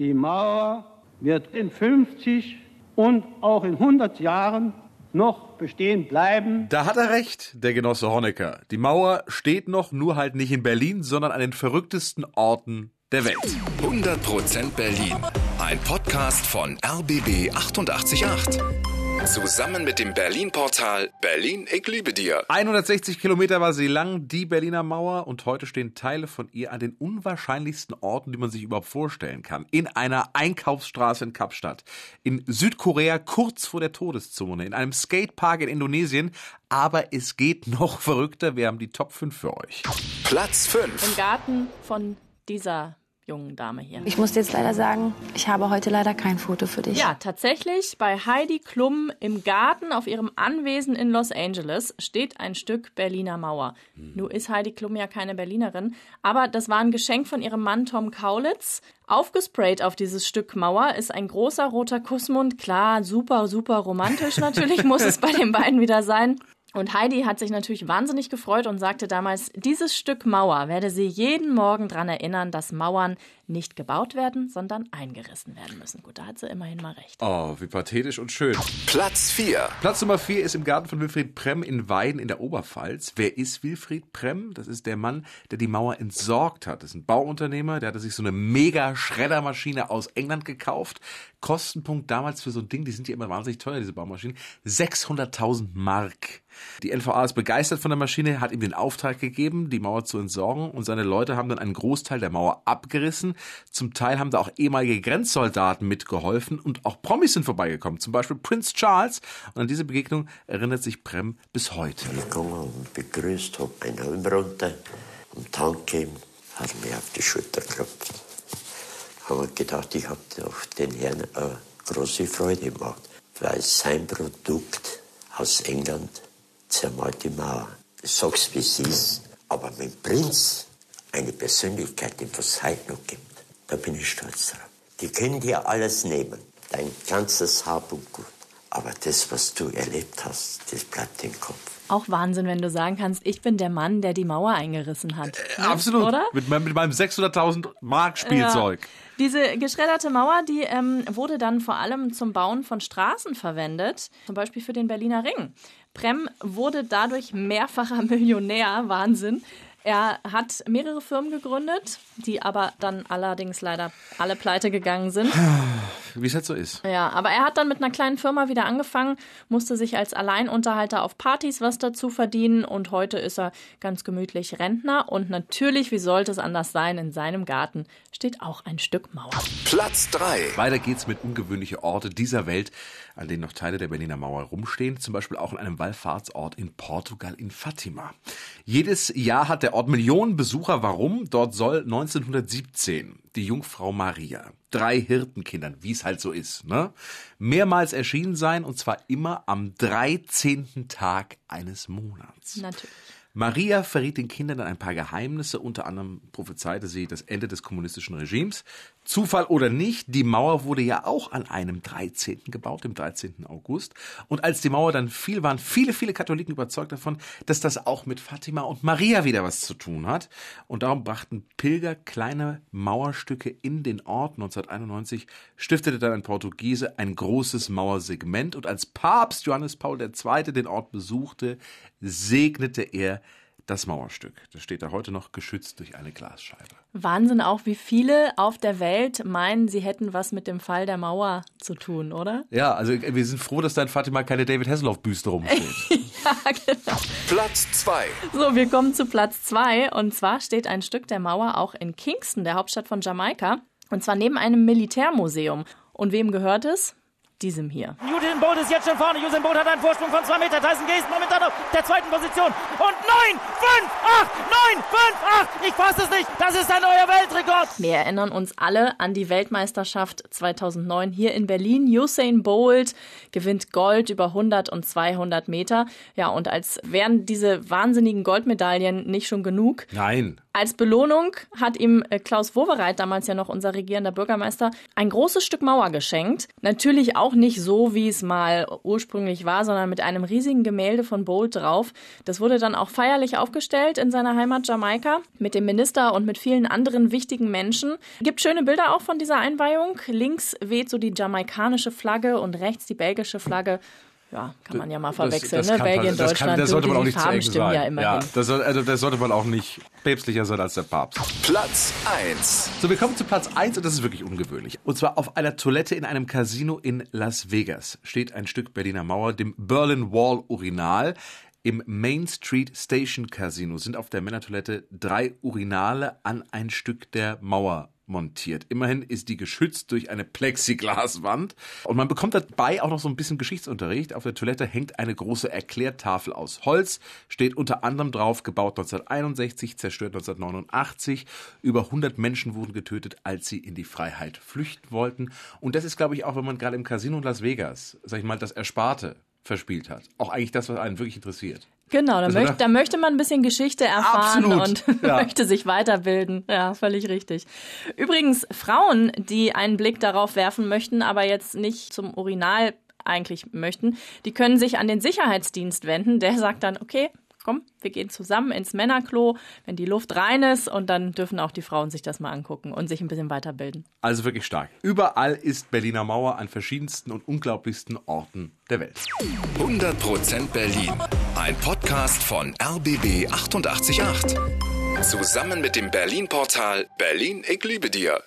Die Mauer wird in 50 und auch in 100 Jahren noch bestehen bleiben. Da hat er recht, der Genosse Honecker. Die Mauer steht noch, nur halt nicht in Berlin, sondern an den verrücktesten Orten der Welt. 100% Berlin. Ein Podcast von RBB 888. Zusammen mit dem Berlin-Portal Berlin, ich liebe dir. 160 Kilometer war sie lang, die Berliner Mauer, und heute stehen Teile von ihr an den unwahrscheinlichsten Orten, die man sich überhaupt vorstellen kann. In einer Einkaufsstraße in Kapstadt, in Südkorea kurz vor der Todeszone, in einem Skatepark in Indonesien. Aber es geht noch verrückter. Wir haben die Top 5 für euch. Platz 5. Im Garten von dieser jungen Dame hier. Ich muss dir jetzt leider sagen, ich habe heute leider kein Foto für dich. Ja, tatsächlich, bei Heidi Klum im Garten auf ihrem Anwesen in Los Angeles steht ein Stück Berliner Mauer. Hm. Nur ist Heidi Klum ja keine Berlinerin, aber das war ein Geschenk von ihrem Mann Tom Kaulitz. Aufgesprayt auf dieses Stück Mauer ist ein großer roter Kussmund. Klar, super, super romantisch natürlich muss es bei den beiden wieder sein. Und Heidi hat sich natürlich wahnsinnig gefreut und sagte damals, dieses Stück Mauer werde sie jeden Morgen daran erinnern, dass Mauern nicht gebaut werden, sondern eingerissen werden müssen. Gut, da hat sie immerhin mal recht. Oh, wie pathetisch und schön. Platz 4. Platz Nummer 4 ist im Garten von Wilfried Prem in Weiden in der Oberpfalz. Wer ist Wilfried Prem? Das ist der Mann, der die Mauer entsorgt hat. Das ist ein Bauunternehmer, der hatte sich so eine mega Schreddermaschine aus England gekauft. Kostenpunkt damals für so ein Ding, die sind ja immer wahnsinnig teuer, diese Baumaschinen, 600.000 Mark. Die NVA ist begeistert von der Maschine, hat ihm den Auftrag gegeben, die Mauer zu entsorgen und seine Leute haben dann einen Großteil der Mauer abgerissen, zum Teil haben da auch ehemalige Grenzsoldaten mitgeholfen und auch Promis sind vorbeigekommen, zum Beispiel Prince Charles. Und an diese Begegnung erinnert sich Prem bis heute. Ich gegangen und begrüßt, hab meinen Helm runter und Tank gegeben, hat mir auf die Schulter geklopft. Haben wir gedacht, ich habe doch den Herrn eine große Freude gemacht, weil sein Produkt aus England zermalt die Mauer. Sag's wie es ist, aber mit Prinz eine Persönlichkeit, die es heute noch gibt. Da bin ich stolz drauf. Die können dir alles nehmen, dein ganzes Hab und Gut. Aber das, was du erlebt hast, das bleibt im Kopf. Auch Wahnsinn, wenn du sagen kannst, ich bin der Mann, der die Mauer eingerissen hat. Äh, absolut. Oder? Mit, meinem, mit meinem 600.000 Mark Spielzeug. Ja. Diese geschredderte Mauer, die ähm, wurde dann vor allem zum Bauen von Straßen verwendet, zum Beispiel für den Berliner Ring. Prem wurde dadurch mehrfacher Millionär, Wahnsinn. Er hat mehrere Firmen gegründet, die aber dann allerdings leider alle pleite gegangen sind. Wie es halt so ist. Ja, aber er hat dann mit einer kleinen Firma wieder angefangen, musste sich als Alleinunterhalter auf Partys was dazu verdienen und heute ist er ganz gemütlich Rentner und natürlich, wie sollte es anders sein, in seinem Garten steht auch ein Stück Mauer. Platz 3. Weiter geht's mit ungewöhnliche Orte dieser Welt, an denen noch Teile der Berliner Mauer rumstehen, zum Beispiel auch in einem Wallfahrtsort in Portugal in Fatima. Jedes Jahr hat der Ort Millionen Besucher. Warum? Dort soll 1917 die Jungfrau Maria drei Hirtenkindern, wie es halt so ist, ne, mehrmals erschienen sein und zwar immer am 13. Tag eines Monats. Natürlich. Maria verriet den Kindern dann ein paar Geheimnisse, unter anderem prophezeite sie das Ende des kommunistischen Regimes. Zufall oder nicht, die Mauer wurde ja auch an einem 13. gebaut, dem 13. August. Und als die Mauer dann fiel, waren viele, viele Katholiken überzeugt davon, dass das auch mit Fatima und Maria wieder was zu tun hat. Und darum brachten Pilger kleine Mauerstücke in den Ort. 1991 stiftete dann ein Portugiese ein großes Mauersegment. Und als Papst Johannes Paul II. den Ort besuchte, segnete er das Mauerstück. Das steht da heute noch geschützt durch eine Glasscheibe. Wahnsinn auch, wie viele auf der Welt meinen, sie hätten was mit dem Fall der Mauer zu tun, oder? Ja, also wir sind froh, dass dein Fatima keine David Hasselhoff-Büste rumsteht. ja, genau. Platz 2. So, wir kommen zu Platz 2. Und zwar steht ein Stück der Mauer auch in Kingston, der Hauptstadt von Jamaika. Und zwar neben einem Militärmuseum. Und wem gehört es? Diesem hier. Usain Bolt ist jetzt schon vorne. Usain Bolt hat einen Vorsprung von zwei Meter. Tyson Gay ist momentan auf der zweiten Position. Und 9, 5, 8, 9, 5, 8. Ich fasse es nicht. Das ist ein neuer Weltrekord. Wir erinnern uns alle an die Weltmeisterschaft 2009 hier in Berlin. Usain Bolt gewinnt Gold über 100 und 200 Meter. Ja, und als wären diese wahnsinnigen Goldmedaillen nicht schon genug. Nein Als Belohnung hat ihm äh, Klaus Wowereit, damals ja noch unser regierender Bürgermeister, ein großes Stück Mauer geschenkt. Natürlich auch nicht so, wie es mal ursprünglich war, sondern mit einem riesigen Gemälde von Bolt drauf. Das wurde dann auch feierlich aufgestellt in seiner Heimat Jamaika mit dem Minister und mit vielen anderen wichtigen Menschen. Gibt schöne Bilder auch von dieser Einweihung. Links weht so die jamaikanische Flagge und rechts die belgische Flagge ja, kann man ja mal verwechseln, das, ne? das Belgien, das Deutschland, kann, das sollte man auch nicht zu Farben eng stimmen sein. ja immerhin. Ja, das, soll, also das sollte man auch nicht päpstlicher sein als der Papst. Platz 1. So, wir kommen zu Platz 1 und das ist wirklich ungewöhnlich. Und zwar auf einer Toilette in einem Casino in Las Vegas steht ein Stück Berliner Mauer, dem Berlin Wall Urinal. Im Main Street Station Casino sind auf der Männertoilette drei Urinale an ein Stück der Mauer montiert. Immerhin ist die geschützt durch eine Plexiglaswand. Und man bekommt dabei auch noch so ein bisschen Geschichtsunterricht. Auf der Toilette hängt eine große Erklärtafel aus Holz, steht unter anderem drauf, gebaut 1961, zerstört 1989. Über 100 Menschen wurden getötet, als sie in die Freiheit flüchten wollten. Und das ist, glaube ich, auch, wenn man gerade im Casino in Las Vegas, sag ich mal, das Ersparte verspielt hat. Auch eigentlich das, was einen wirklich interessiert. Genau, da, Das möcht, war- da möchte man ein bisschen Geschichte erfahren Absolut, und ja. möchte sich weiterbilden. Ja, völlig richtig. Übrigens, Frauen, die einen Blick darauf werfen möchten, aber jetzt nicht zum Urinal eigentlich möchten, die können sich an den Sicherheitsdienst wenden. Der sagt dann, okay, komm, wir gehen zusammen ins Männerklo, wenn die Luft rein ist und dann dürfen auch die Frauen sich das mal angucken und sich ein bisschen weiterbilden. Also wirklich stark. Überall ist Berliner Mauer an verschiedensten und unglaublichsten Orten der Welt. 100% Berlin. Ein Podcast von RBB 888. Zusammen mit dem Berlin-Portal Berlin, ich liebe dir.